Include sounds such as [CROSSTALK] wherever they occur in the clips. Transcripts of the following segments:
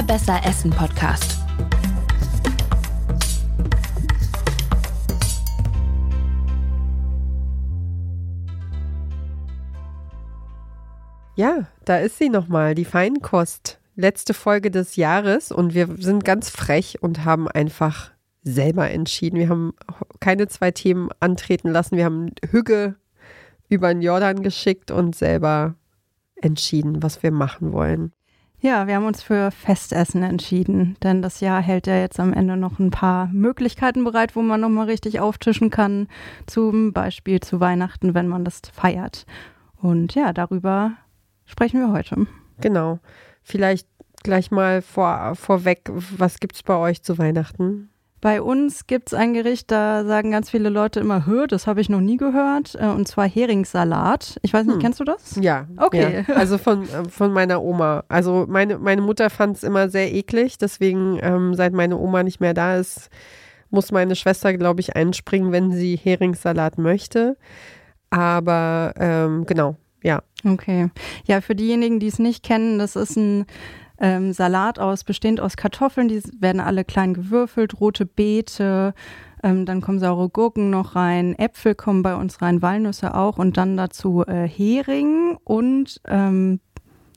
Der Besser Essen Podcast. Ja, da ist sie nochmal, die Feinkost. Letzte Folge des Jahres und wir sind ganz frech und haben einfach selber entschieden. Wir haben keine zwei Themen antreten lassen. Wir haben Hügge über den Jordan geschickt und selber entschieden, was wir machen wollen. Ja, wir haben uns für Festessen entschieden, denn das Jahr hält ja jetzt am Ende noch ein paar Möglichkeiten bereit, wo man nochmal richtig auftischen kann, zum Beispiel zu Weihnachten, wenn man das feiert. Und ja, darüber sprechen wir heute. Genau. Vielleicht gleich mal vor, vorweg, was gibt es bei euch zu Weihnachten? Bei uns gibt es ein Gericht, da sagen ganz viele Leute immer, hör, das habe ich noch nie gehört, äh, und zwar Heringssalat. Ich weiß nicht, hm. kennst du das? Ja. Okay. Ja. Also von, äh, von meiner Oma. Also meine, meine Mutter fand es immer sehr eklig, deswegen, ähm, seit meine Oma nicht mehr da ist, muss meine Schwester, glaube ich, einspringen, wenn sie Heringssalat möchte. Aber ähm, genau, ja. Okay. Ja, für diejenigen, die es nicht kennen, das ist ein ähm, Salat aus, bestehend aus Kartoffeln, die werden alle klein gewürfelt, rote Beete, ähm, dann kommen saure Gurken noch rein, Äpfel kommen bei uns rein, Walnüsse auch und dann dazu äh, Hering und ähm,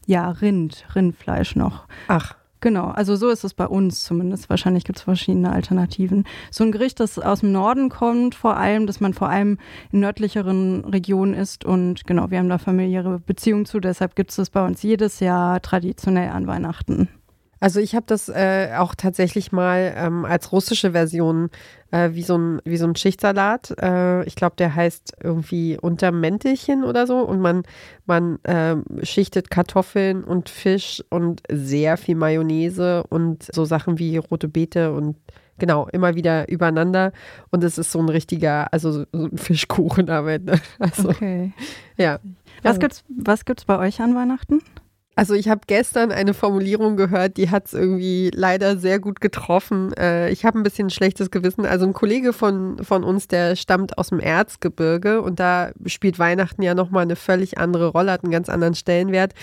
ja, Rind, Rindfleisch noch. Ach. Genau, also so ist es bei uns zumindest. Wahrscheinlich gibt es verschiedene Alternativen. So ein Gericht, das aus dem Norden kommt, vor allem, dass man vor allem in nördlicheren Regionen isst. Und genau, wir haben da familiäre Beziehungen zu, deshalb gibt es das bei uns jedes Jahr traditionell an Weihnachten. Also ich habe das äh, auch tatsächlich mal ähm, als russische Version äh, wie, so ein, wie so ein Schichtsalat. Äh, ich glaube, der heißt irgendwie Untermäntelchen oder so. Und man, man ähm, schichtet Kartoffeln und Fisch und sehr viel Mayonnaise und so Sachen wie rote Beete und genau, immer wieder übereinander. Und es ist so ein richtiger, also so ein Fischkuchen damit. Ne? [LAUGHS] Also, okay. Ja. Was gibt's, was gibt's bei euch an Weihnachten? Also ich habe gestern eine Formulierung gehört, die hat es irgendwie leider sehr gut getroffen. Äh, ich habe ein bisschen ein schlechtes Gewissen. Also ein Kollege von, von uns, der stammt aus dem Erzgebirge und da spielt Weihnachten ja nochmal eine völlig andere Rolle, hat einen ganz anderen Stellenwert.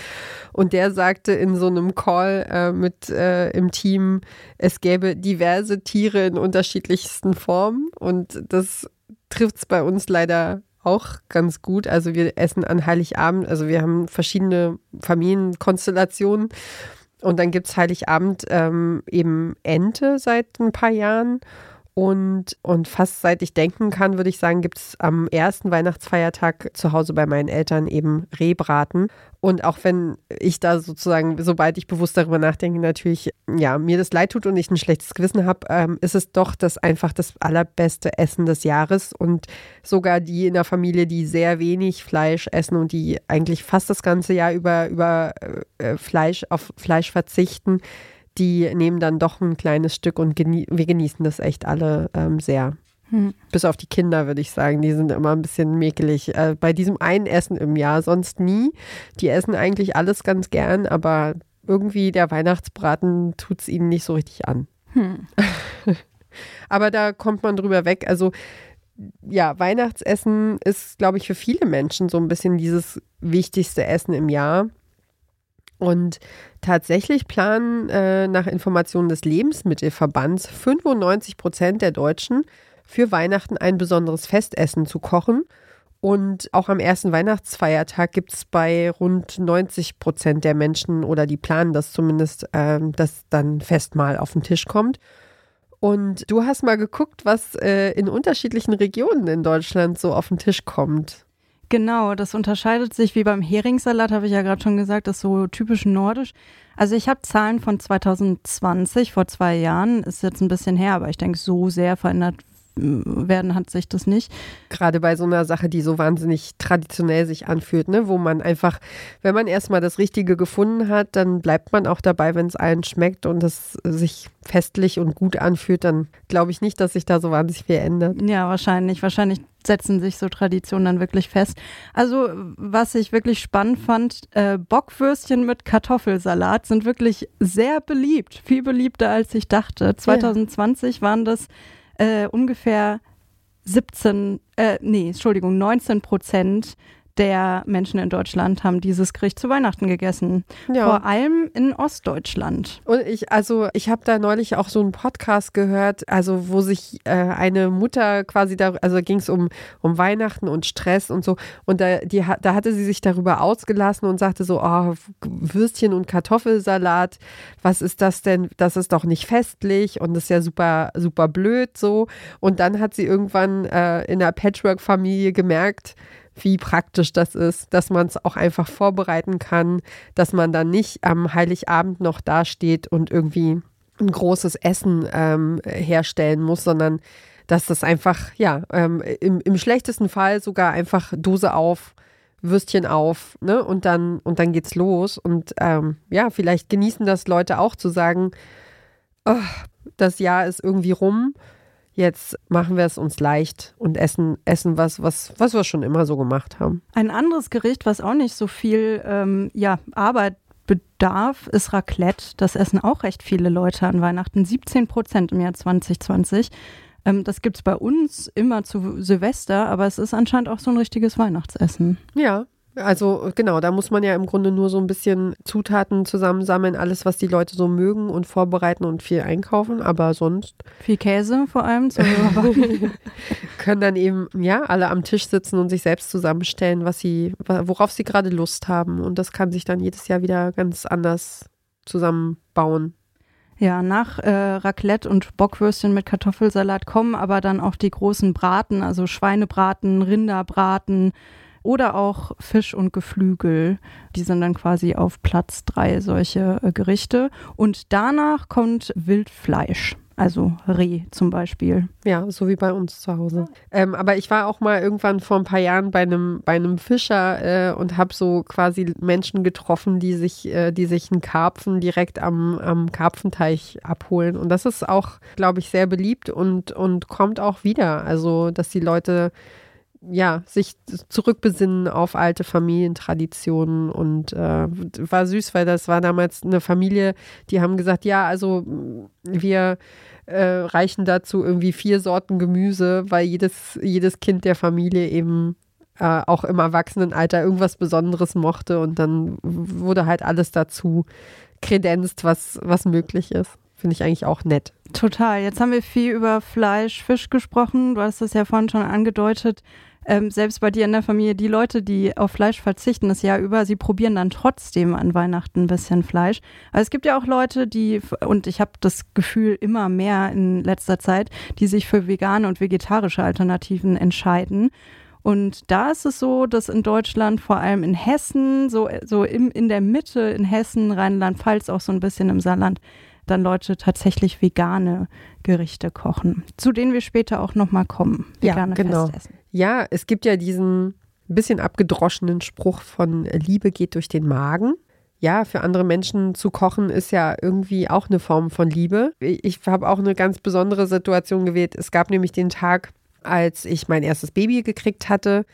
Und der sagte in so einem Call äh, mit äh, im Team, es gäbe diverse Tiere in unterschiedlichsten Formen und das trifft es bei uns leider auch ganz gut. Also wir essen an Heiligabend, also wir haben verschiedene Familienkonstellationen. Und dann gibt es Heiligabend ähm, eben Ente seit ein paar Jahren. Und, und fast seit ich denken kann, würde ich sagen, gibt es am ersten Weihnachtsfeiertag zu Hause bei meinen Eltern eben Rehbraten. Und auch wenn ich da sozusagen, sobald ich bewusst darüber nachdenke, natürlich, ja, mir das leid tut und ich ein schlechtes Gewissen habe, ähm, ist es doch das einfach das allerbeste Essen des Jahres. Und sogar die in der Familie, die sehr wenig Fleisch essen und die eigentlich fast das ganze Jahr über, über äh, Fleisch, auf Fleisch verzichten, die nehmen dann doch ein kleines Stück und genie wir genießen das echt alle ähm, sehr. Hm. Bis auf die Kinder, würde ich sagen. Die sind immer ein bisschen mäkelig. Äh, bei diesem einen Essen im Jahr, sonst nie. Die essen eigentlich alles ganz gern, aber irgendwie der Weihnachtsbraten tut es ihnen nicht so richtig an. Hm. [LAUGHS] aber da kommt man drüber weg. Also ja, Weihnachtsessen ist, glaube ich, für viele Menschen so ein bisschen dieses wichtigste Essen im Jahr. Und tatsächlich planen äh, nach Informationen des Lebensmittelverbands 95 Prozent der Deutschen für Weihnachten ein besonderes Festessen zu kochen. Und auch am ersten Weihnachtsfeiertag gibt es bei rund 90 Prozent der Menschen oder die planen das zumindest, äh, dass dann Festmahl auf den Tisch kommt. Und du hast mal geguckt, was äh, in unterschiedlichen Regionen in Deutschland so auf den Tisch kommt. Genau, das unterscheidet sich wie beim Heringssalat, habe ich ja gerade schon gesagt, das ist so typisch nordisch. Also ich habe Zahlen von 2020, vor zwei Jahren, ist jetzt ein bisschen her, aber ich denke, so sehr verändert werden hat sich das nicht. Gerade bei so einer Sache, die so wahnsinnig traditionell sich anfühlt, ne? wo man einfach, wenn man erstmal das Richtige gefunden hat, dann bleibt man auch dabei, wenn es allen schmeckt und es sich festlich und gut anfühlt, dann glaube ich nicht, dass sich da so wahnsinnig viel ändert. Ja, wahrscheinlich. Wahrscheinlich setzen sich so Traditionen dann wirklich fest. Also, was ich wirklich spannend fand, äh, Bockwürstchen mit Kartoffelsalat sind wirklich sehr beliebt. Viel beliebter, als ich dachte. 2020 ja. waren das äh, ungefähr 17, äh, nee, Entschuldigung, 19 Prozent der Menschen in Deutschland haben dieses Gericht zu Weihnachten gegessen. Ja. Vor allem in Ostdeutschland. Und ich, also ich habe da neulich auch so einen Podcast gehört, also wo sich äh, eine Mutter quasi da, also ging es um, um Weihnachten und Stress und so. Und da, die, da hatte sie sich darüber ausgelassen und sagte so, oh, Würstchen und Kartoffelsalat, was ist das denn? Das ist doch nicht festlich und das ist ja super, super blöd so. Und dann hat sie irgendwann äh, in der Patchwork-Familie gemerkt, wie praktisch das ist, dass man es auch einfach vorbereiten kann, dass man dann nicht am Heiligabend noch dasteht und irgendwie ein großes Essen ähm, herstellen muss, sondern dass das einfach, ja, ähm, im, im schlechtesten Fall sogar einfach Dose auf, Würstchen auf, ne? Und dann, und dann geht's los. Und ähm, ja, vielleicht genießen das Leute auch zu sagen, oh, das Jahr ist irgendwie rum jetzt machen wir es uns leicht und essen, essen was, was, was wir schon immer so gemacht haben. Ein anderes Gericht, was auch nicht so viel ähm, ja, Arbeit bedarf, ist Raclette. Das essen auch recht viele Leute an Weihnachten. 17 Prozent im Jahr 2020. Ähm, das gibt es bei uns immer zu Silvester, aber es ist anscheinend auch so ein richtiges Weihnachtsessen. Ja, also genau, da muss man ja im Grunde nur so ein bisschen Zutaten zusammensammeln, alles, was die Leute so mögen und vorbereiten und viel einkaufen, aber sonst. Viel Käse vor allem. [LAUGHS] können dann eben, ja, alle am Tisch sitzen und sich selbst zusammenstellen, was sie, worauf sie gerade Lust haben. Und das kann sich dann jedes Jahr wieder ganz anders zusammenbauen. Ja, nach äh, Raclette und Bockwürstchen mit Kartoffelsalat kommen aber dann auch die großen Braten, also Schweinebraten, Rinderbraten, oder auch Fisch und Geflügel. Die sind dann quasi auf Platz drei solche äh, Gerichte. Und danach kommt Wildfleisch. Also Reh zum Beispiel. Ja, so wie bei uns zu Hause. Ähm, aber ich war auch mal irgendwann vor ein paar Jahren bei einem, bei einem Fischer äh, und habe so quasi Menschen getroffen, die sich, äh, die sich einen Karpfen direkt am, am Karpfenteich abholen. Und das ist auch, glaube ich, sehr beliebt und, und kommt auch wieder. Also, dass die Leute ja, sich zurückbesinnen auf alte Familientraditionen und äh, war süß, weil das war damals eine Familie, die haben gesagt, ja, also wir äh, reichen dazu irgendwie vier Sorten Gemüse, weil jedes, jedes Kind der Familie eben äh, auch im Erwachsenenalter irgendwas Besonderes mochte und dann wurde halt alles dazu kredenzt, was, was möglich ist. Finde ich eigentlich auch nett. Total. Jetzt haben wir viel über Fleisch, Fisch gesprochen. Du hast es ja vorhin schon angedeutet ähm, selbst bei dir in der Familie, die Leute, die auf Fleisch verzichten das Jahr über, sie probieren dann trotzdem an Weihnachten ein bisschen Fleisch. Aber es gibt ja auch Leute, die, und ich habe das Gefühl immer mehr in letzter Zeit, die sich für vegane und vegetarische Alternativen entscheiden. Und da ist es so, dass in Deutschland, vor allem in Hessen, so, so im, in der Mitte, in Hessen, Rheinland-Pfalz, auch so ein bisschen im Saarland, dann Leute tatsächlich vegane Gerichte kochen, zu denen wir später auch nochmal kommen. Vegane ja, genau. Festessen. Ja, es gibt ja diesen bisschen abgedroschenen Spruch von Liebe geht durch den Magen. Ja, für andere Menschen zu kochen ist ja irgendwie auch eine Form von Liebe. Ich habe auch eine ganz besondere Situation gewählt. Es gab nämlich den Tag, als ich mein erstes Baby gekriegt hatte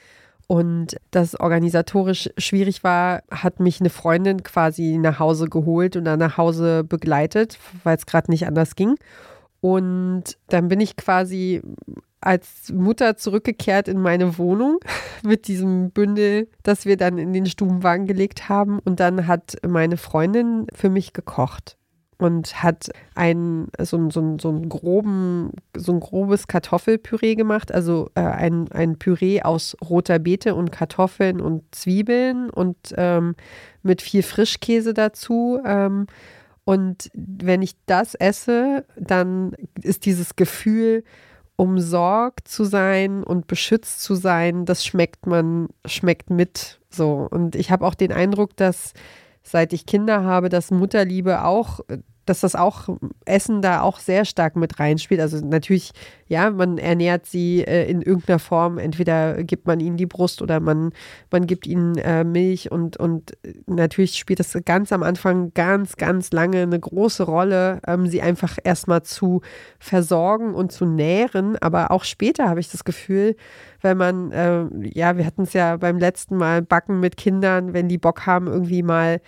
und das organisatorisch schwierig war, hat mich eine Freundin quasi nach Hause geholt und dann nach Hause begleitet, weil es gerade nicht anders ging. Und dann bin ich quasi als Mutter zurückgekehrt in meine Wohnung [LAUGHS] mit diesem Bündel, das wir dann in den Stubenwagen gelegt haben. Und dann hat meine Freundin für mich gekocht und hat ein so, so, so, ein groben, so ein grobes Kartoffelpüree gemacht, also äh, ein, ein Püree aus roter Beete und Kartoffeln und Zwiebeln und ähm, mit viel Frischkäse dazu. Ähm, und wenn ich das esse, dann ist dieses Gefühl, umsorgt zu sein und beschützt zu sein, das schmeckt man, schmeckt mit so. Und ich habe auch den Eindruck, dass seit ich Kinder habe, dass Mutterliebe auch dass das auch Essen da auch sehr stark mit reinspielt. Also natürlich, ja, man ernährt sie äh, in irgendeiner Form. Entweder gibt man ihnen die Brust oder man, man gibt ihnen äh, Milch und, und natürlich spielt das ganz am Anfang ganz, ganz lange eine große Rolle, ähm, sie einfach erstmal zu versorgen und zu nähren. Aber auch später habe ich das Gefühl, wenn man, äh, ja, wir hatten es ja beim letzten Mal Backen mit Kindern, wenn die Bock haben, irgendwie mal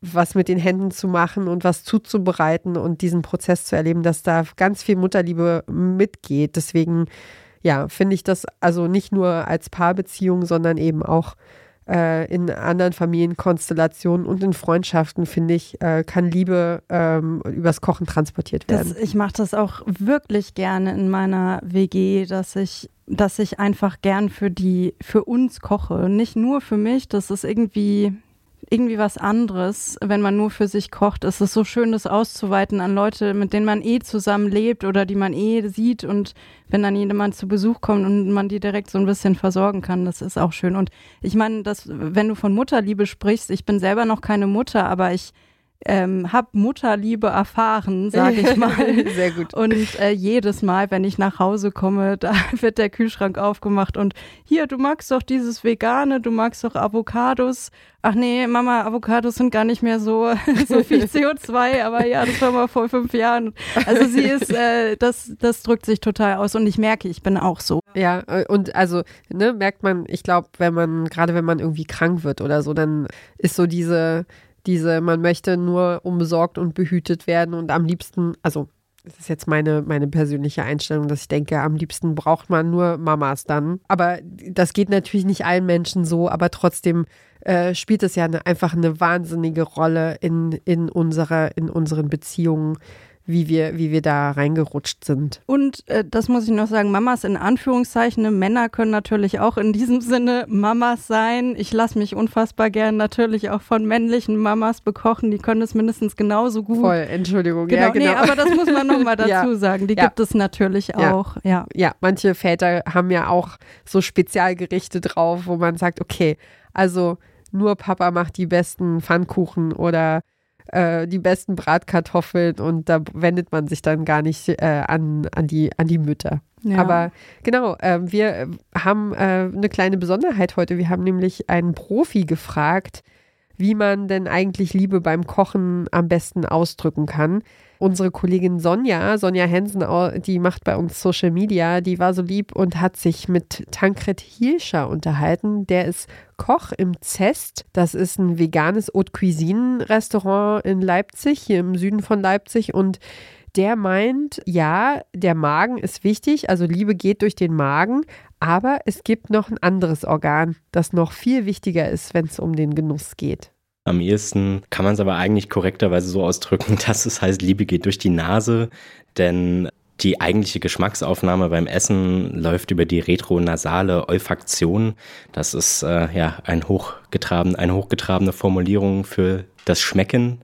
was mit den Händen zu machen und was zuzubereiten und diesen Prozess zu erleben, dass da ganz viel Mutterliebe mitgeht. Deswegen, ja, finde ich das also nicht nur als Paarbeziehung, sondern eben auch äh, in anderen Familienkonstellationen und in Freundschaften, finde ich, äh, kann Liebe ähm, übers Kochen transportiert werden. Das, ich mache das auch wirklich gerne in meiner WG, dass ich dass ich einfach gern für die, für uns koche. Nicht nur für mich, das ist irgendwie, irgendwie was anderes, wenn man nur für sich kocht. Es ist so schön, das auszuweiten an Leute, mit denen man eh zusammen lebt oder die man eh sieht und wenn dann jemand zu Besuch kommt und man die direkt so ein bisschen versorgen kann, das ist auch schön. Und ich meine, dass, wenn du von Mutterliebe sprichst, ich bin selber noch keine Mutter, aber ich ähm, habe Mutterliebe erfahren, sage ich [LAUGHS] mal. Sehr gut. Und äh, jedes Mal, wenn ich nach Hause komme, [LAUGHS] da wird der Kühlschrank aufgemacht und hier, du magst doch dieses Vegane, du magst doch Avocados. Ach nee, Mama, Avocados sind gar nicht mehr so, [LAUGHS] so viel CO2, aber ja, das war mal vor fünf Jahren. Also sie ist, äh, das, das drückt sich total aus und ich merke, ich bin auch so. Ja, äh, und also, ne, merkt man, ich glaube, wenn man, gerade wenn man irgendwie krank wird oder so, dann ist so diese, diese, man möchte nur umsorgt und behütet werden und am liebsten, also das ist jetzt meine, meine persönliche Einstellung, dass ich denke, am liebsten braucht man nur Mamas dann. Aber das geht natürlich nicht allen Menschen so, aber trotzdem äh, spielt es ja eine, einfach eine wahnsinnige Rolle in, in, unserer, in unseren Beziehungen wie wir, wie wir da reingerutscht sind. Und äh, das muss ich noch sagen, Mamas in Anführungszeichen, ne? Männer können natürlich auch in diesem Sinne Mamas sein. Ich lasse mich unfassbar gern natürlich auch von männlichen Mamas bekochen, die können es mindestens genauso gut. Voll, Entschuldigung. Genau, ja, genau. Nee, aber das muss man nochmal [LAUGHS] dazu ja. sagen, die ja. gibt es natürlich auch. Ja. ja, manche Väter haben ja auch so Spezialgerichte drauf, wo man sagt, okay, also nur Papa macht die besten Pfannkuchen oder äh, die besten Bratkartoffeln und da wendet man sich dann gar nicht äh, an, an, die, an die Mütter. Ja. Aber genau, äh, wir haben äh, eine kleine Besonderheit heute. Wir haben nämlich einen Profi gefragt, wie man denn eigentlich Liebe beim Kochen am besten ausdrücken kann. Unsere Kollegin Sonja, Sonja Hensen, die macht bei uns Social Media, die war so lieb und hat sich mit Tankred Hielscher unterhalten. Der ist Koch im Zest. Das ist ein veganes Haute Cuisine Restaurant in Leipzig, hier im Süden von Leipzig und der meint, ja, der Magen ist wichtig, also Liebe geht durch den Magen, aber es gibt noch ein anderes Organ, das noch viel wichtiger ist, wenn es um den Genuss geht. Am ehesten kann man es aber eigentlich korrekterweise so ausdrücken, [LAUGHS] dass es heißt, Liebe geht durch die Nase, denn die eigentliche Geschmacksaufnahme beim Essen läuft über die retronasale Olfaktion. Das ist äh, ja ein hochgetraben, eine hochgetrabene Formulierung für das Schmecken,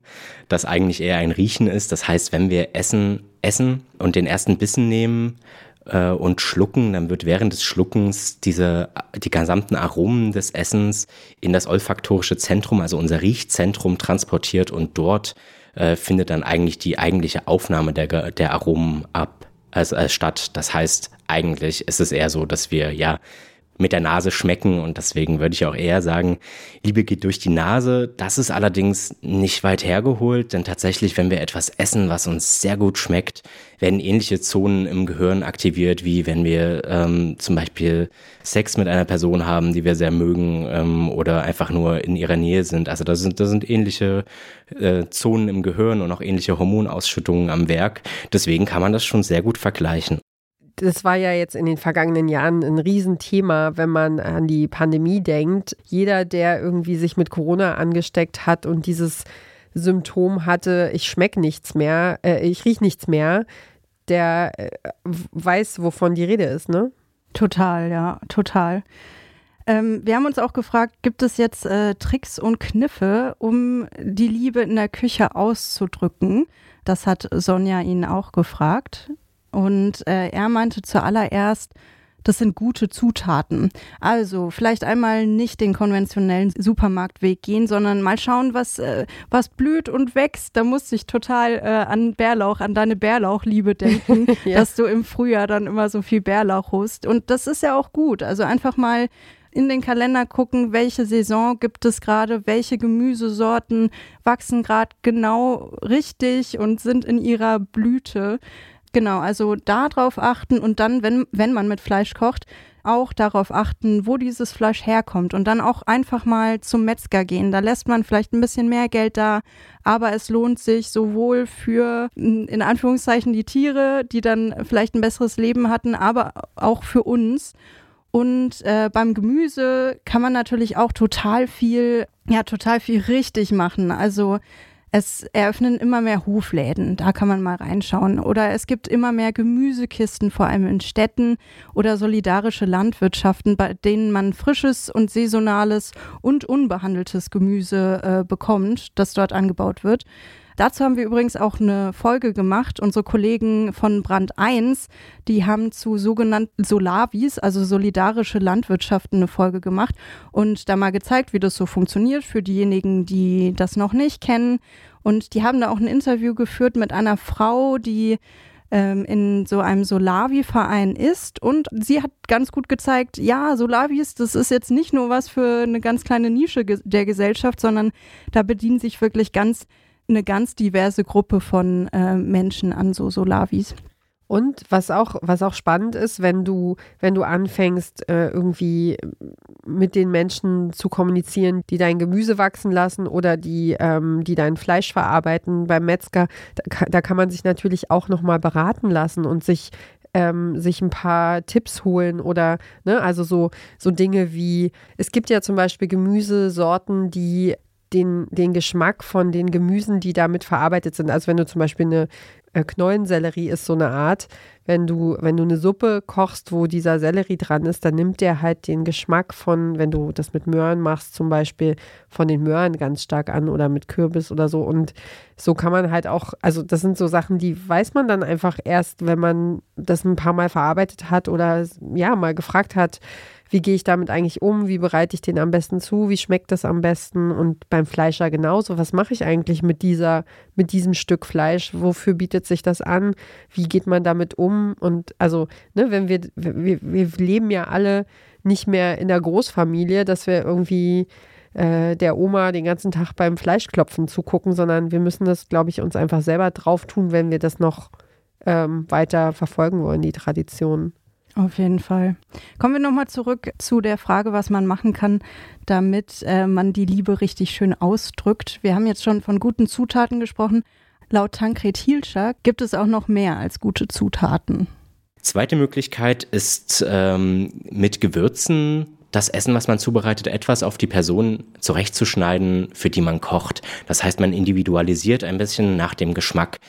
das eigentlich eher ein Riechen ist. Das heißt, wenn wir Essen essen und den ersten Bissen nehmen, äh, und schlucken, dann wird während des Schluckens diese, die gesamten Aromen des Essens in das olfaktorische Zentrum, also unser Riechzentrum transportiert und dort äh, findet dann eigentlich die eigentliche Aufnahme der, der Aromen ab, also, äh, statt. Das heißt, eigentlich ist es eher so, dass wir ja mit der Nase schmecken und deswegen würde ich auch eher sagen, Liebe geht durch die Nase. Das ist allerdings nicht weit hergeholt, denn tatsächlich, wenn wir etwas essen, was uns sehr gut schmeckt, werden ähnliche Zonen im Gehirn aktiviert, wie wenn wir ähm, zum Beispiel Sex mit einer Person haben, die wir sehr mögen ähm, oder einfach nur in ihrer Nähe sind. Also da sind, da sind ähnliche äh, Zonen im Gehirn und auch ähnliche Hormonausschüttungen am Werk. Deswegen kann man das schon sehr gut vergleichen das war ja jetzt in den vergangenen Jahren ein Riesenthema, wenn man an die Pandemie denkt. Jeder, der irgendwie sich mit Corona angesteckt hat und dieses Symptom hatte, ich schmecke nichts mehr, äh, ich rieche nichts mehr, der äh, weiß, wovon die Rede ist, ne? Total, ja, total. Ähm, wir haben uns auch gefragt, gibt es jetzt äh, Tricks und Kniffe, um die Liebe in der Küche auszudrücken? Das hat Sonja ihn auch gefragt. Und äh, er meinte zuallererst, das sind gute Zutaten. Also vielleicht einmal nicht den konventionellen Supermarktweg gehen, sondern mal schauen, was, äh, was blüht und wächst. Da musste ich total äh, an Bärlauch, an deine Bärlauchliebe denken, [LAUGHS] ja. dass du im Frühjahr dann immer so viel Bärlauch holst. Und das ist ja auch gut. Also einfach mal in den Kalender gucken, welche Saison gibt es gerade, welche Gemüsesorten wachsen gerade genau richtig und sind in ihrer Blüte. Genau, also darauf achten und dann, wenn, wenn man mit Fleisch kocht, auch darauf achten, wo dieses Fleisch herkommt und dann auch einfach mal zum Metzger gehen. Da lässt man vielleicht ein bisschen mehr Geld da, aber es lohnt sich sowohl für in Anführungszeichen die Tiere, die dann vielleicht ein besseres Leben hatten, aber auch für uns. Und äh, beim Gemüse kann man natürlich auch total viel, ja, total viel richtig machen. Also es eröffnen immer mehr Hofläden, da kann man mal reinschauen. Oder es gibt immer mehr Gemüsekisten, vor allem in Städten oder solidarische Landwirtschaften, bei denen man frisches und saisonales und unbehandeltes Gemüse äh, bekommt, das dort angebaut wird. Dazu haben wir übrigens auch eine Folge gemacht. Unsere Kollegen von Brand 1, die haben zu sogenannten Solavis, also solidarische Landwirtschaften, eine Folge gemacht und da mal gezeigt, wie das so funktioniert für diejenigen, die das noch nicht kennen. Und die haben da auch ein Interview geführt mit einer Frau, die ähm, in so einem Solavi-Verein ist. Und sie hat ganz gut gezeigt, ja, Solavis, das ist jetzt nicht nur was für eine ganz kleine Nische der Gesellschaft, sondern da bedienen sich wirklich ganz eine ganz diverse Gruppe von äh, Menschen an so Solavis. Und was auch, was auch spannend ist, wenn du, wenn du anfängst, äh, irgendwie mit den Menschen zu kommunizieren, die dein Gemüse wachsen lassen oder die, ähm, die dein Fleisch verarbeiten beim Metzger, da, da kann man sich natürlich auch nochmal beraten lassen und sich ähm, sich ein paar Tipps holen oder ne, also so, so Dinge wie, es gibt ja zum Beispiel Gemüsesorten, die den, den Geschmack von den Gemüsen, die damit verarbeitet sind. Also wenn du zum Beispiel eine äh, Knollensellerie ist so eine Art, wenn du, wenn du eine Suppe kochst, wo dieser Sellerie dran ist, dann nimmt der halt den Geschmack von, wenn du das mit Möhren machst, zum Beispiel von den Möhren ganz stark an oder mit Kürbis oder so. Und so kann man halt auch, also das sind so Sachen, die weiß man dann einfach erst, wenn man das ein paar Mal verarbeitet hat oder ja, mal gefragt hat, wie gehe ich damit eigentlich um, wie bereite ich den am besten zu, wie schmeckt das am besten? Und beim Fleisch ja genauso, was mache ich eigentlich mit dieser, mit diesem Stück Fleisch, wofür bietet sich das an, wie geht man damit um? Und also, ne, wenn wir, wir, wir leben ja alle nicht mehr in der Großfamilie, dass wir irgendwie äh, der Oma den ganzen Tag beim Fleischklopfen zugucken, sondern wir müssen das, glaube ich, uns einfach selber drauf tun, wenn wir das noch ähm, weiter verfolgen wollen, die Tradition. Auf jeden Fall. Kommen wir nochmal zurück zu der Frage, was man machen kann, damit äh, man die Liebe richtig schön ausdrückt. Wir haben jetzt schon von guten Zutaten gesprochen. Laut Tankred Hielscher gibt es auch noch mehr als gute Zutaten. Zweite Möglichkeit ist ähm, mit Gewürzen das Essen, was man zubereitet, etwas auf die Person zurechtzuschneiden, für die man kocht. Das heißt, man individualisiert ein bisschen nach dem Geschmack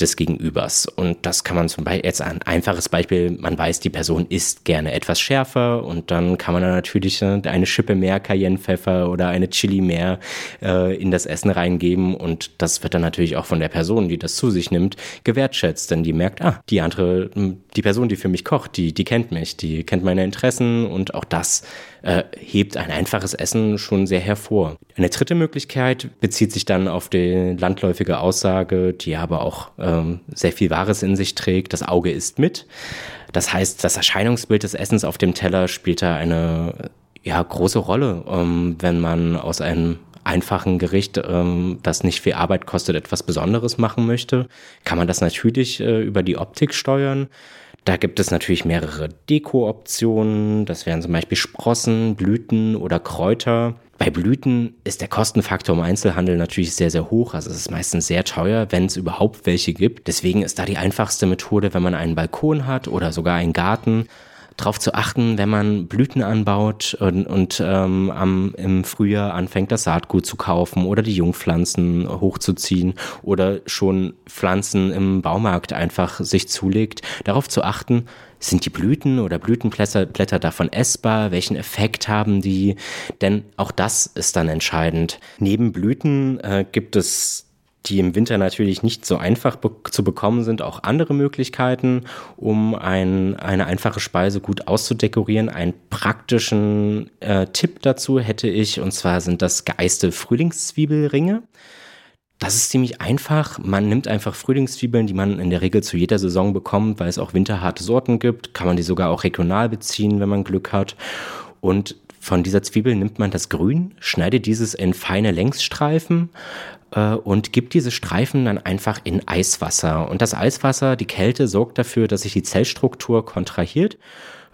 des Gegenübers. Und das kann man zum Beispiel, jetzt ein einfaches Beispiel, man weiß, die Person isst gerne etwas schärfer und dann kann man dann natürlich eine Schippe mehr Cayennepfeffer oder eine Chili mehr äh, in das Essen reingeben und das wird dann natürlich auch von der Person, die das zu sich nimmt, gewertschätzt, denn die merkt, ah, die andere, hm, die Person, die für mich kocht, die, die kennt mich, die kennt meine Interessen und auch das äh, hebt ein einfaches Essen schon sehr hervor. Eine dritte Möglichkeit bezieht sich dann auf die landläufige Aussage, die aber auch ähm, sehr viel Wahres in sich trägt. Das Auge isst mit. Das heißt, das Erscheinungsbild des Essens auf dem Teller spielt da eine ja, große Rolle, ähm, wenn man aus einem einfachen Gericht, ähm, das nicht viel Arbeit kostet, etwas Besonderes machen möchte, kann man das natürlich äh, über die Optik steuern. Da gibt es natürlich mehrere Deko-Optionen. Das wären zum Beispiel Sprossen, Blüten oder Kräuter. Bei Blüten ist der Kostenfaktor im Einzelhandel natürlich sehr, sehr hoch. Also es ist meistens sehr teuer, wenn es überhaupt welche gibt. Deswegen ist da die einfachste Methode, wenn man einen Balkon hat oder sogar einen Garten, darauf zu achten, wenn man Blüten anbaut und, und ähm, am, im Frühjahr anfängt, das Saatgut zu kaufen oder die Jungpflanzen hochzuziehen oder schon Pflanzen im Baumarkt einfach sich zulegt, darauf zu achten, sind die Blüten oder Blütenblätter Blätter davon essbar? Welchen Effekt haben die? Denn auch das ist dann entscheidend. Neben Blüten äh, gibt es die im Winter natürlich nicht so einfach be zu bekommen sind, auch andere Möglichkeiten, um ein, eine einfache Speise gut auszudekorieren. Einen praktischen äh, Tipp dazu hätte ich, und zwar sind das geeiste Frühlingszwiebelringe. Das ist ziemlich einfach. Man nimmt einfach Frühlingszwiebeln, die man in der Regel zu jeder Saison bekommt, weil es auch winterharte Sorten gibt. Kann man die sogar auch regional beziehen, wenn man Glück hat. Und von dieser Zwiebel nimmt man das Grün, schneidet dieses in feine Längsstreifen, äh, und gibt diese Streifen dann einfach in Eiswasser. Und das Eiswasser, die Kälte sorgt dafür, dass sich die Zellstruktur kontrahiert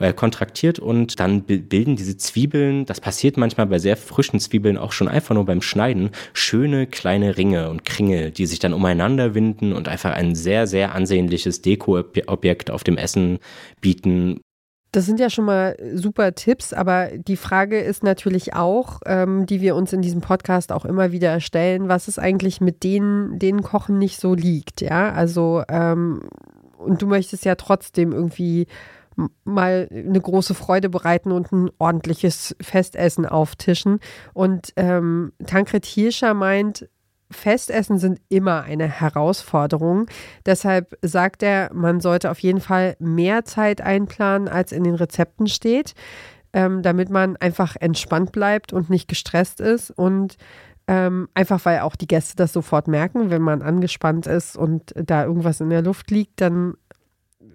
äh, kontraktiert und dann bilden diese Zwiebeln, das passiert manchmal bei sehr frischen Zwiebeln auch schon einfach nur beim Schneiden, schöne kleine Ringe und Kringel, die sich dann umeinander winden und einfach ein sehr, sehr ansehnliches Dekoobjekt auf dem Essen bieten, das sind ja schon mal super Tipps, aber die Frage ist natürlich auch, ähm, die wir uns in diesem Podcast auch immer wieder stellen, was ist eigentlich mit denen, denen Kochen nicht so liegt, ja? Also, ähm, und du möchtest ja trotzdem irgendwie mal eine große Freude bereiten und ein ordentliches Festessen auftischen. Und ähm, Tankred Hirscher meint, Festessen sind immer eine Herausforderung. Deshalb sagt er, man sollte auf jeden Fall mehr Zeit einplanen, als in den Rezepten steht, ähm, damit man einfach entspannt bleibt und nicht gestresst ist. Und ähm, einfach weil auch die Gäste das sofort merken, wenn man angespannt ist und da irgendwas in der Luft liegt, dann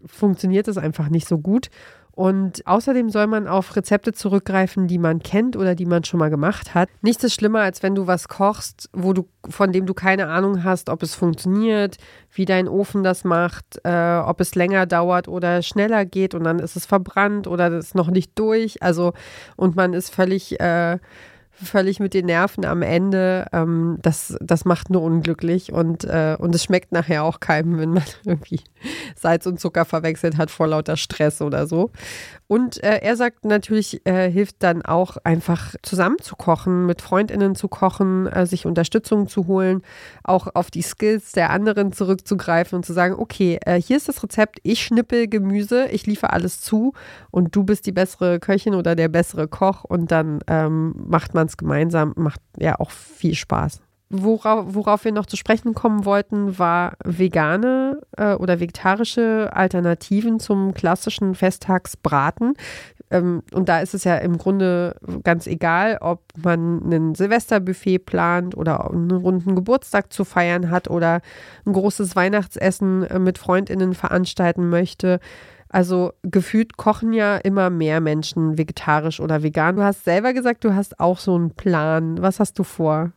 funktioniert es einfach nicht so gut. Und außerdem soll man auf Rezepte zurückgreifen, die man kennt oder die man schon mal gemacht hat. Nichts ist schlimmer, als wenn du was kochst, wo du, von dem du keine Ahnung hast, ob es funktioniert, wie dein Ofen das macht, äh, ob es länger dauert oder schneller geht und dann ist es verbrannt oder ist noch nicht durch. Also, und man ist völlig äh, völlig mit den Nerven am Ende. Ähm, das, das macht nur unglücklich und, äh, und es schmeckt nachher auch keinem, wenn man [LAUGHS] irgendwie Salz und Zucker verwechselt hat vor lauter Stress oder so. Und äh, er sagt natürlich, äh, hilft dann auch einfach zusammen zu kochen, mit Freundinnen zu kochen, äh, sich Unterstützung zu holen, auch auf die Skills der anderen zurückzugreifen und zu sagen, okay, äh, hier ist das Rezept, ich schnippel Gemüse, ich liefere alles zu und du bist die bessere Köchin oder der bessere Koch und dann ähm, macht man es gemeinsam, macht ja auch viel Spaß. Worauf, worauf, wir noch zu sprechen kommen wollten, war vegane äh, oder vegetarische Alternativen zum klassischen Festtagsbraten. Ähm, und da ist es ja im Grunde ganz egal, ob man ein Silvesterbuffet plant oder einen runden Geburtstag zu feiern hat oder ein großes Weihnachtsessen äh, mit Freundinnen veranstalten möchte. Also gefühlt kochen ja immer mehr Menschen vegetarisch oder vegan. Du hast selber gesagt, du hast auch so einen Plan. Was hast du vor?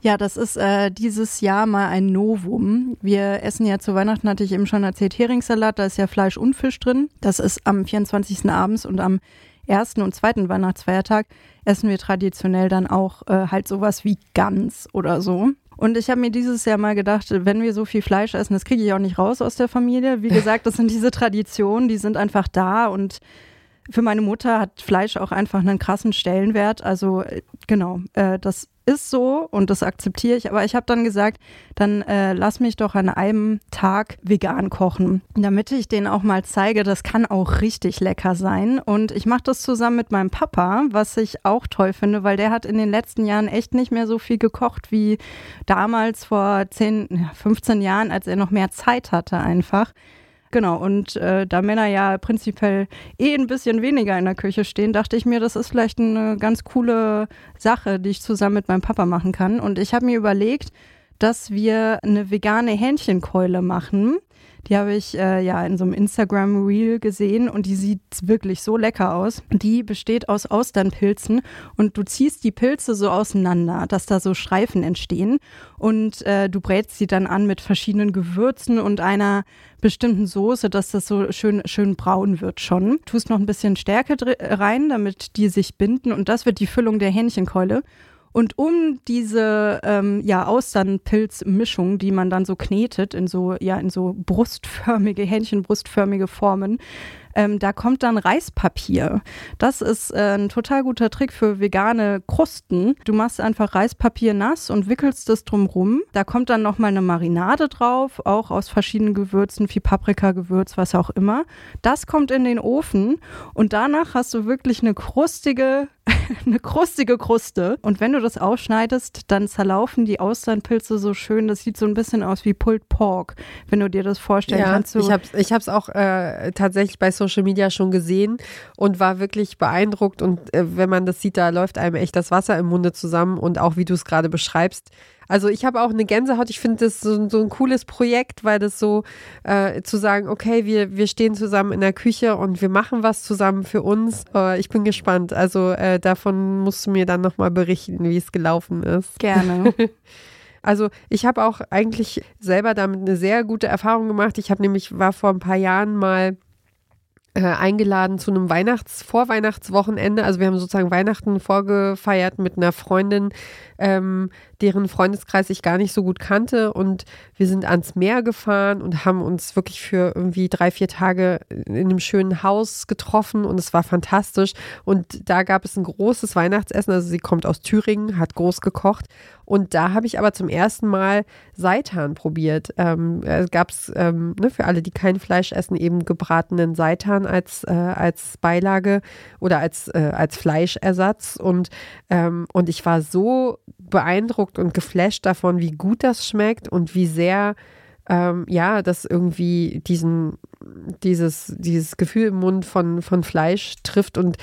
Ja, das ist äh, dieses Jahr mal ein Novum. Wir essen ja zu Weihnachten, hatte ich eben schon erzählt, Heringssalat, da ist ja Fleisch und Fisch drin. Das ist am 24. abends und am ersten und zweiten Weihnachtsfeiertag essen wir traditionell dann auch äh, halt sowas wie Gans oder so. Und ich habe mir dieses Jahr mal gedacht, wenn wir so viel Fleisch essen, das kriege ich auch nicht raus aus der Familie. Wie gesagt, das sind diese Traditionen, die sind einfach da und für meine Mutter hat Fleisch auch einfach einen krassen Stellenwert. Also äh, genau, äh, das ist so und das akzeptiere ich. Aber ich habe dann gesagt, dann äh, lass mich doch an einem Tag vegan kochen, damit ich denen auch mal zeige, das kann auch richtig lecker sein. Und ich mache das zusammen mit meinem Papa, was ich auch toll finde, weil der hat in den letzten Jahren echt nicht mehr so viel gekocht wie damals vor 10, 15 Jahren, als er noch mehr Zeit hatte einfach. Genau, und äh, da Männer ja prinzipiell eh ein bisschen weniger in der Küche stehen, dachte ich mir, das ist vielleicht eine ganz coole Sache, die ich zusammen mit meinem Papa machen kann. Und ich habe mir überlegt, dass wir eine vegane Hähnchenkeule machen. Die habe ich äh, ja in so einem Instagram-Reel gesehen und die sieht wirklich so lecker aus. Die besteht aus Austernpilzen und du ziehst die Pilze so auseinander, dass da so Streifen entstehen und äh, du brätst sie dann an mit verschiedenen Gewürzen und einer bestimmten Soße, dass das so schön, schön braun wird schon. Tust noch ein bisschen Stärke rein, damit die sich binden und das wird die Füllung der Hähnchenkeule. Und um diese ähm, ja, Austernpilzmischung, die man dann so knetet in so, ja, in so brustförmige, Hähnchenbrustförmige Formen, ähm, da kommt dann Reispapier. Das ist äh, ein total guter Trick für vegane Krusten. Du machst einfach Reispapier nass und wickelst es drumrum. Da kommt dann nochmal eine Marinade drauf, auch aus verschiedenen Gewürzen, wie Paprikagewürz, was auch immer. Das kommt in den Ofen und danach hast du wirklich eine krustige, [LAUGHS] eine krustige Kruste. Und wenn du das ausschneidest, dann zerlaufen die Austernpilze so schön. Das sieht so ein bisschen aus wie Pulled Pork, wenn du dir das vorstellen ja, kannst. Du ich habe es auch äh, tatsächlich bei Social Media schon gesehen und war wirklich beeindruckt. Und äh, wenn man das sieht, da läuft einem echt das Wasser im Munde zusammen und auch wie du es gerade beschreibst. Also ich habe auch eine Gänsehaut. Ich finde das so, so, ein cooles Projekt, weil das so äh, zu sagen, okay, wir, wir stehen zusammen in der Küche und wir machen was zusammen für uns. Äh, ich bin gespannt. Also äh, davon musst du mir dann nochmal berichten, wie es gelaufen ist. Gerne. [LAUGHS] Also ich habe auch eigentlich selber damit eine sehr gute Erfahrung gemacht. Ich habe nämlich, war vor ein paar Jahren mal äh, eingeladen zu einem Weihnachts-, Vorweihnachtswochenende. Also wir haben sozusagen Weihnachten vorgefeiert mit einer Freundin, ähm, deren Freundeskreis ich gar nicht so gut kannte. Und wir sind ans Meer gefahren und haben uns wirklich für irgendwie drei, vier Tage in einem schönen Haus getroffen und es war fantastisch. Und da gab es ein großes Weihnachtsessen. Also sie kommt aus Thüringen, hat groß gekocht. Und da habe ich aber zum ersten Mal Seitan probiert. Ähm, es gab es ähm, ne, für alle, die kein Fleisch essen, eben gebratenen Seitan als, äh, als Beilage oder als, äh, als Fleischersatz. Und, ähm, und ich war so beeindruckt und geflasht davon, wie gut das schmeckt und wie sehr ähm, ja, das irgendwie diesen, dieses, dieses Gefühl im Mund von, von Fleisch trifft. Und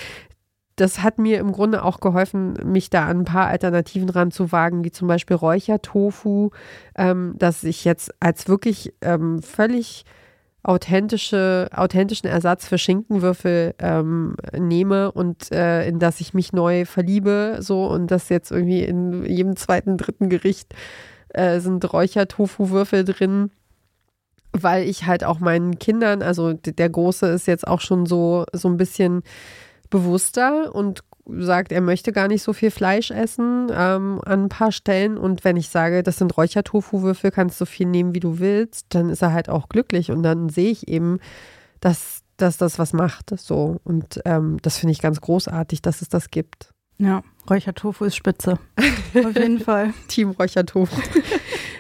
das hat mir im Grunde auch geholfen, mich da an ein paar Alternativen ranzuwagen, wie zum Beispiel Räuchertofu, ähm, dass ich jetzt als wirklich ähm, völlig authentische, authentischen Ersatz für Schinkenwürfel ähm, nehme und äh, in das ich mich neu verliebe, so und das jetzt irgendwie in jedem zweiten, dritten Gericht äh, sind Räuchertofu-Würfel drin weil ich halt auch meinen Kindern, also der Große ist jetzt auch schon so, so ein bisschen bewusster und sagt, er möchte gar nicht so viel Fleisch essen ähm, an ein paar Stellen. Und wenn ich sage, das sind Räuchertofu-Würfel, kannst du so viel nehmen, wie du willst, dann ist er halt auch glücklich. Und dann sehe ich eben, dass, dass das was macht. So. Und ähm, das finde ich ganz großartig, dass es das gibt. Ja, Räuchertofu ist spitze. Auf jeden [LAUGHS] Fall. Team Räuchertofu.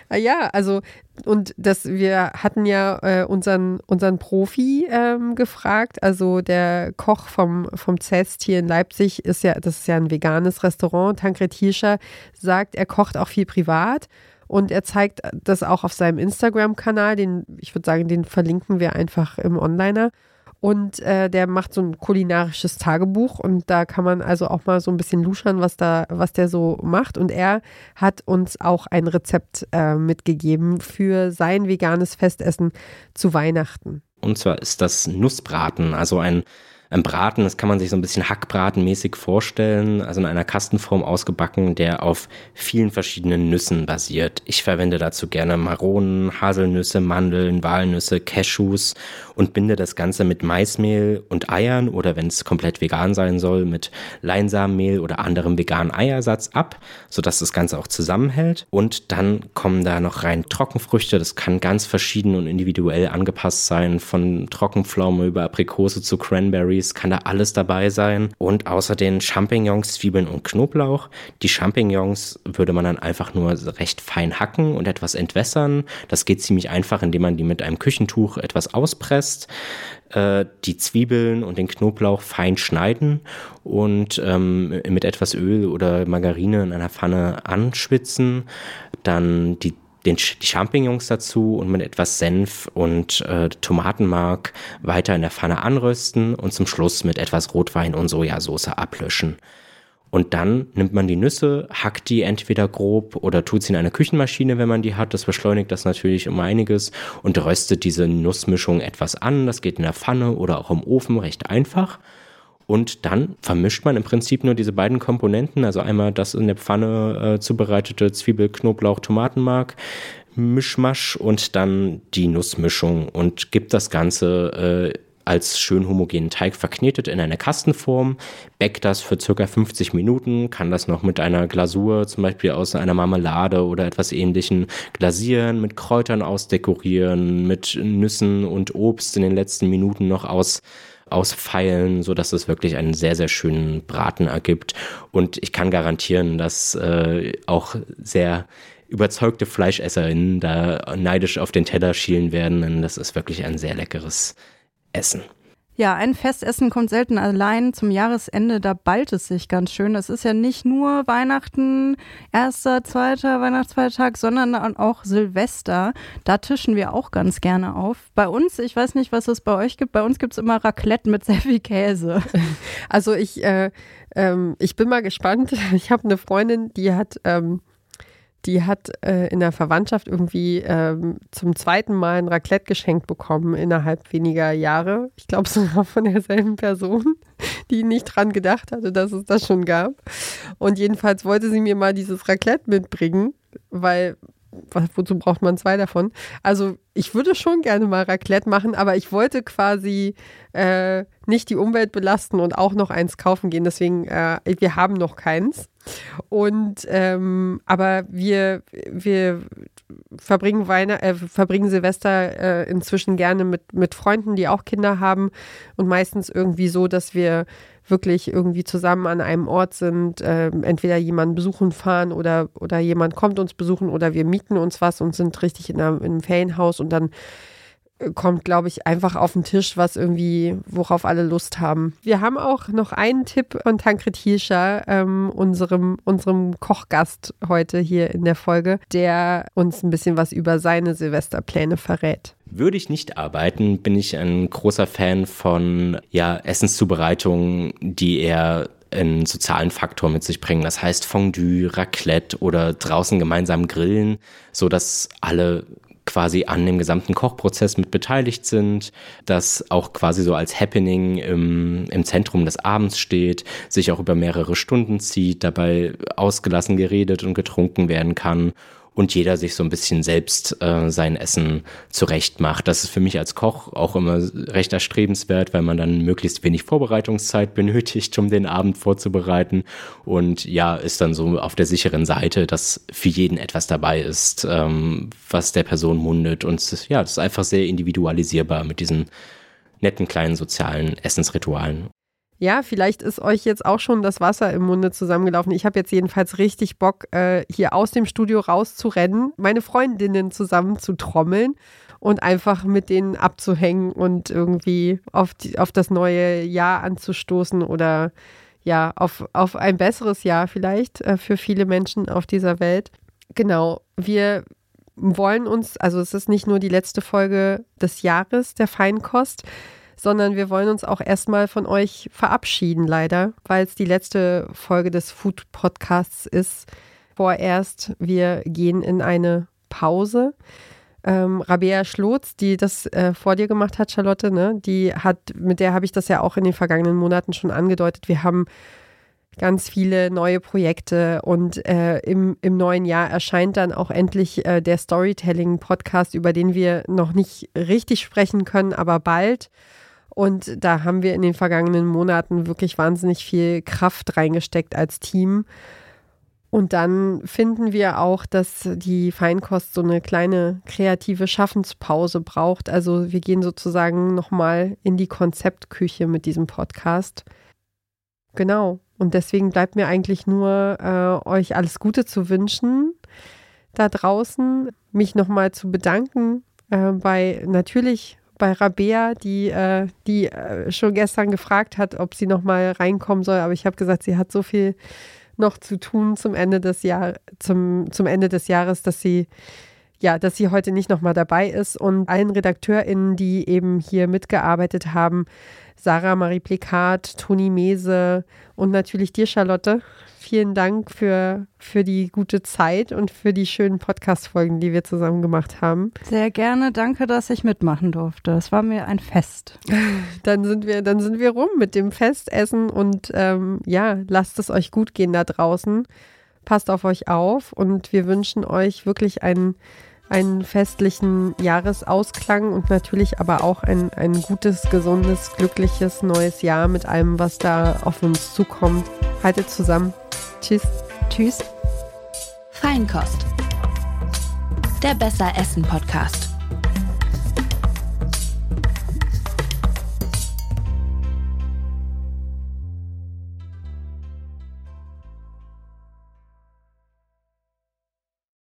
Ah ja, also und das, wir hatten ja äh, unseren, unseren Profi ähm, gefragt, also der Koch vom, vom Zest hier in Leipzig ist ja, das ist ja ein veganes Restaurant, Tankred Hirscher sagt, er kocht auch viel privat. Und er zeigt das auch auf seinem Instagram-Kanal, den, ich würde sagen, den verlinken wir einfach im Onliner. Und äh, der macht so ein kulinarisches Tagebuch und da kann man also auch mal so ein bisschen luschern, was da, was der so macht. Und er hat uns auch ein Rezept äh, mitgegeben für sein veganes Festessen zu Weihnachten. Und zwar ist das Nussbraten, also ein ein Braten, das kann man sich so ein bisschen Hackbratenmäßig vorstellen, also in einer Kastenform ausgebacken, der auf vielen verschiedenen Nüssen basiert. Ich verwende dazu gerne Maronen, Haselnüsse, Mandeln, Walnüsse, Cashews und binde das Ganze mit Maismehl und Eiern oder wenn es komplett vegan sein soll, mit Leinsamenmehl oder anderem veganen Eiersatz ab, sodass das Ganze auch zusammenhält. Und dann kommen da noch rein Trockenfrüchte, das kann ganz verschieden und individuell angepasst sein, von Trockenpflaume über Aprikose zu Cranberries Cranberries, kann da alles dabei sein. Und außer den Champignons, Zwiebeln und Knoblauch. Die Champignons würde man dann einfach nur recht fein hacken und etwas entwässern. Das geht ziemlich einfach, indem man die mit einem Küchentuch etwas auspresst äh, die Zwiebeln und den Knoblauch fein schneiden und ähm, mit etwas Öl oder Margarine in einer Pfanne anschwitzen, dann die den, die Champignons dazu und mit etwas Senf und äh, Tomatenmark weiter in der Pfanne anrösten und zum Schluss mit etwas Rotwein und Sojasauce ablöschen. Und dann nimmt man die Nüsse, hackt die entweder grob oder tut sie in eine Küchenmaschine, wenn man die hat. Das beschleunigt das natürlich um einiges und röstet diese Nussmischung etwas an. Das geht in der Pfanne oder auch im Ofen recht einfach. Und dann vermischt man im Prinzip nur diese beiden Komponenten, also einmal das in der Pfanne äh, zubereitete Zwiebel, Knoblauch, Tomatenmark, Mischmasch und dann die Nussmischung und gibt das Ganze äh, als schön homogenen Teig verknetet in eine Kastenform, backt das für circa 50 Minuten, kann das noch mit einer Glasur, zum Beispiel aus einer Marmelade oder etwas ähnlichem, glasieren, mit Kräutern ausdekorieren, mit Nüssen und Obst in den letzten Minuten noch aus ausfeilen, so dass es wirklich einen sehr, sehr schönen Braten ergibt. Und ich kann garantieren, dass äh, auch sehr überzeugte Fleischesserinnen da neidisch auf den Teller schielen werden, denn das ist wirklich ein sehr leckeres Essen. Ja, ein Festessen kommt selten allein zum Jahresende, da ballt es sich ganz schön. Das ist ja nicht nur Weihnachten, erster, zweiter Weihnachtsfeiertag, sondern auch Silvester. Da tischen wir auch ganz gerne auf. Bei uns, ich weiß nicht, was es bei euch gibt, bei uns gibt es immer Raclette mit sehr viel Käse. [LAUGHS] Also ich, äh, ähm, ich bin mal gespannt. Ich habe eine Freundin, die hat ähm, die hat äh, in der Verwandtschaft irgendwie ähm, zum zweiten Mal ein Raclette geschenkt bekommen innerhalb weniger Jahre. Ich glaube [LAUGHS] sogar von derselben Person, die nicht dran gedacht hatte, dass es das schon gab. Und jedenfalls wollte sie mir mal dieses Raclette mitbringen, weil wozu braucht man zwei davon? Also ich würde schon gerne mal Raclette machen, aber ich wollte quasi äh, nicht die Umwelt belasten und auch noch eins kaufen gehen. Deswegen, äh, wir haben noch keins. Und ähm, aber wir, wir verbringen Weine, äh, verbringen Silvester äh, inzwischen gerne mit, mit Freunden, die auch Kinder haben und meistens irgendwie so, dass wir wirklich irgendwie zusammen an einem Ort sind, äh, entweder jemanden besuchen fahren oder, oder jemand kommt uns besuchen oder wir mieten uns was und sind richtig in, einer, in einem Ferienhaus und dann kommt, glaube ich, einfach auf den Tisch, was irgendwie, worauf alle Lust haben. Wir haben auch noch einen Tipp von Tankred Hirscher, ähm, unserem, unserem Kochgast heute hier in der Folge, der uns ein bisschen was über seine Silvesterpläne verrät. Würde ich nicht arbeiten, bin ich ein großer Fan von ja, Essenszubereitungen, die eher einen sozialen Faktor mit sich bringen. Das heißt Fondue, Raclette oder draußen gemeinsam grillen, so dass alle quasi an dem gesamten Kochprozess mit beteiligt sind, das auch quasi so als Happening im, im Zentrum des Abends steht, sich auch über mehrere Stunden zieht, dabei ausgelassen geredet und getrunken werden kann und jeder sich so ein bisschen selbst äh, sein Essen zurecht macht. Das ist für mich als Koch auch immer recht erstrebenswert, weil man dann möglichst wenig Vorbereitungszeit [LAUGHS] benötigt, um den Abend vorzubereiten und ja, ist dann so auf der sicheren Seite, dass für jeden etwas dabei ist, ähm, was der Person mundet und ja, das ist einfach sehr individualisierbar mit diesen netten kleinen sozialen Essensritualen. Ja, vielleicht ist euch jetzt auch schon das Wasser im Munde zusammengelaufen. Ich habe jetzt jedenfalls richtig Bock, äh, hier aus dem Studio rauszurennen, meine Freundinnen zusammen zu trommeln und einfach mit denen abzuhängen und irgendwie auf, die, auf das neue Jahr anzustoßen oder ja, auf, auf ein besseres Jahr vielleicht äh, für viele Menschen auf dieser Welt. Genau, wir wollen uns, also es ist nicht nur die letzte Folge des Jahres der Feinkost, sondern wir wollen uns auch erstmal von euch verabschieden, leider, weil es die letzte Folge des Food Podcasts ist. Vorerst, wir gehen in eine Pause. Ähm, Rabea Schlotz, die das äh, vor dir gemacht hat, Charlotte, ne, die hat, mit der habe ich das ja auch in den vergangenen Monaten schon angedeutet. Wir haben ganz viele neue Projekte und äh, im, im neuen Jahr erscheint dann auch endlich äh, der Storytelling-Podcast, über den wir noch nicht richtig sprechen können, aber bald. Und da haben wir in den vergangenen Monaten wirklich wahnsinnig viel Kraft reingesteckt als Team. Und dann finden wir auch, dass die Feinkost so eine kleine kreative Schaffenspause braucht. Also wir gehen sozusagen nochmal in die Konzeptküche mit diesem Podcast. Genau. Und deswegen bleibt mir eigentlich nur, äh, euch alles Gute zu wünschen da draußen, mich nochmal zu bedanken äh, bei natürlich bei Rabea, die, äh, die äh, schon gestern gefragt hat, ob sie noch mal reinkommen soll. Aber ich habe gesagt, sie hat so viel noch zu tun zum Ende des Jahr, zum, zum Ende des Jahres, dass sie ja, dass sie heute nicht noch mal dabei ist und allen RedakteurInnen, die eben hier mitgearbeitet haben, Sarah Marie Plikat, Toni Mese und natürlich dir, Charlotte, vielen Dank für, für die gute Zeit und für die schönen Podcast-Folgen, die wir zusammen gemacht haben. Sehr gerne. Danke, dass ich mitmachen durfte. Es war mir ein Fest. [LAUGHS] Dann sind wir, dann sind wir rum mit dem Festessen und ähm, ja, lasst es euch gut gehen da draußen. Passt auf euch auf und wir wünschen euch wirklich einen einen festlichen Jahresausklang und natürlich aber auch ein, ein gutes, gesundes, glückliches neues Jahr mit allem, was da auf uns zukommt. Haltet zusammen. Tschüss. Tschüss. Feinkost. Der Besser Essen Podcast.